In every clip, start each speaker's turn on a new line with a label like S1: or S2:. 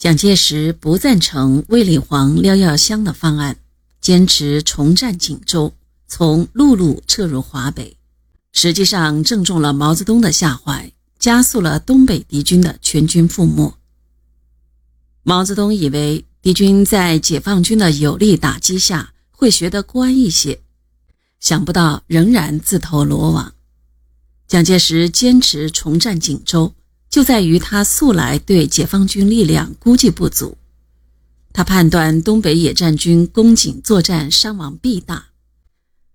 S1: 蒋介石不赞成卫立煌、廖耀湘的方案，坚持重占锦州，从陆路撤入华北，实际上正中了毛泽东的下怀，加速了东北敌军的全军覆没。毛泽东以为敌军在解放军的有力打击下会学得乖一些，想不到仍然自投罗网。蒋介石坚持重占锦州，就在于他素来对解放军力量估计不足。他判断东北野战军攻锦作战伤亡必大。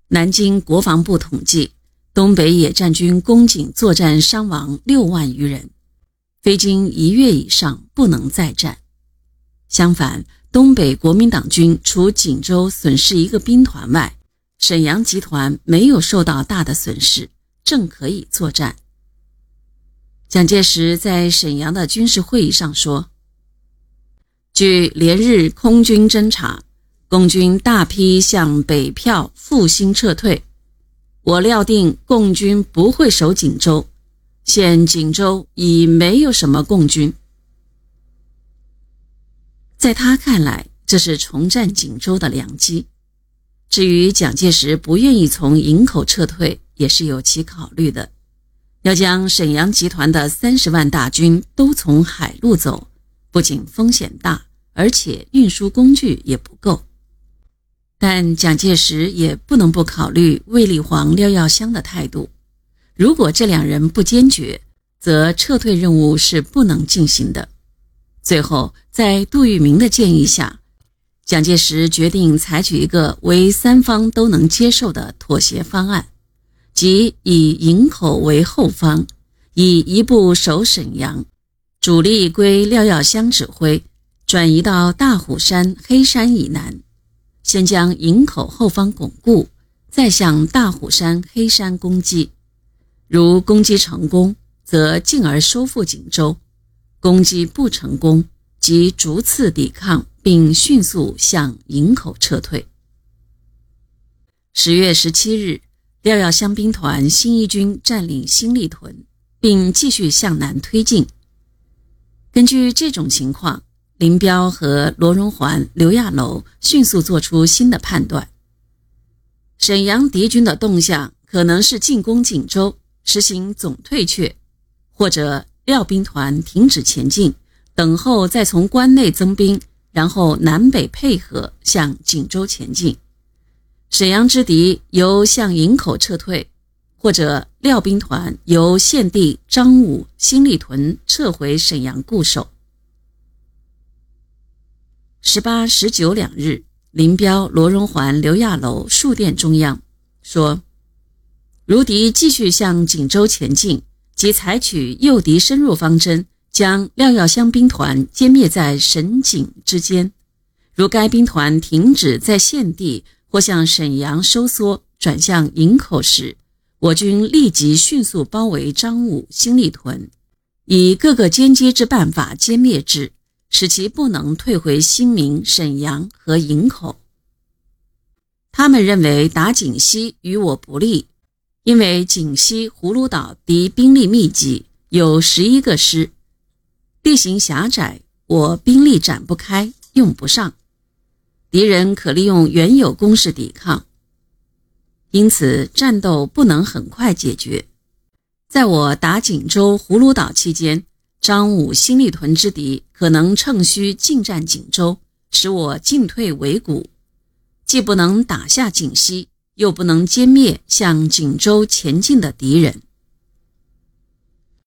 S1: 南京国防部统计，东北野战军攻锦作战伤亡六万余人，非经一月以上不能再战。相反，东北国民党军除锦州损失一个兵团外，沈阳集团没有受到大的损失。正可以作战。蒋介石在沈阳的军事会议上说：“据连日空军侦察，共军大批向北票复兴撤退，我料定共军不会守锦州。现锦州已没有什么共军。”在他看来，这是重占锦州的良机。至于蒋介石不愿意从营口撤退。也是有其考虑的，要将沈阳集团的三十万大军都从海路走，不仅风险大，而且运输工具也不够。但蒋介石也不能不考虑卫立煌、廖耀湘的态度。如果这两人不坚决，则撤退任务是不能进行的。最后，在杜聿明的建议下，蒋介石决定采取一个为三方都能接受的妥协方案。即以营口为后方，以一部守沈阳，主力归廖耀湘指挥，转移到大虎山、黑山以南，先将营口后方巩固，再向大虎山、黑山攻击。如攻击成功，则进而收复锦州；攻击不成功，即逐次抵抗，并迅速向营口撤退。十月十七日。廖耀湘兵团新一军占领新立屯，并继续向南推进。根据这种情况，林彪和罗荣桓、刘亚楼迅速做出新的判断：沈阳敌军的动向可能是进攻锦州，实行总退却，或者廖兵团停止前进，等候再从关内增兵，然后南北配合向锦州前进。沈阳之敌由向营口撤退，或者廖兵团由献帝、张武、新立屯撤回沈阳固守。十八、十九两日，林彪、罗荣桓、刘亚楼数电中央，说：如敌继续向锦州前进，即采取诱敌深入方针，将廖耀湘兵团歼灭在沈锦之间；如该兵团停止在献帝。或向沈阳收缩，转向营口时，我军立即迅速包围张武、新立屯，以各个歼击之办法歼灭之，使其不能退回新民、沈阳和营口。他们认为打锦西与我不利，因为锦西葫芦岛敌兵力密集，有十一个师，地形狭窄，我兵力展不开，用不上。敌人可利用原有攻势抵抗，因此战斗不能很快解决。在我打锦州、葫芦岛期间，张武、新立屯之敌可能趁虚进占锦州，使我进退维谷，既不能打下锦西，又不能歼灭向锦州前进的敌人。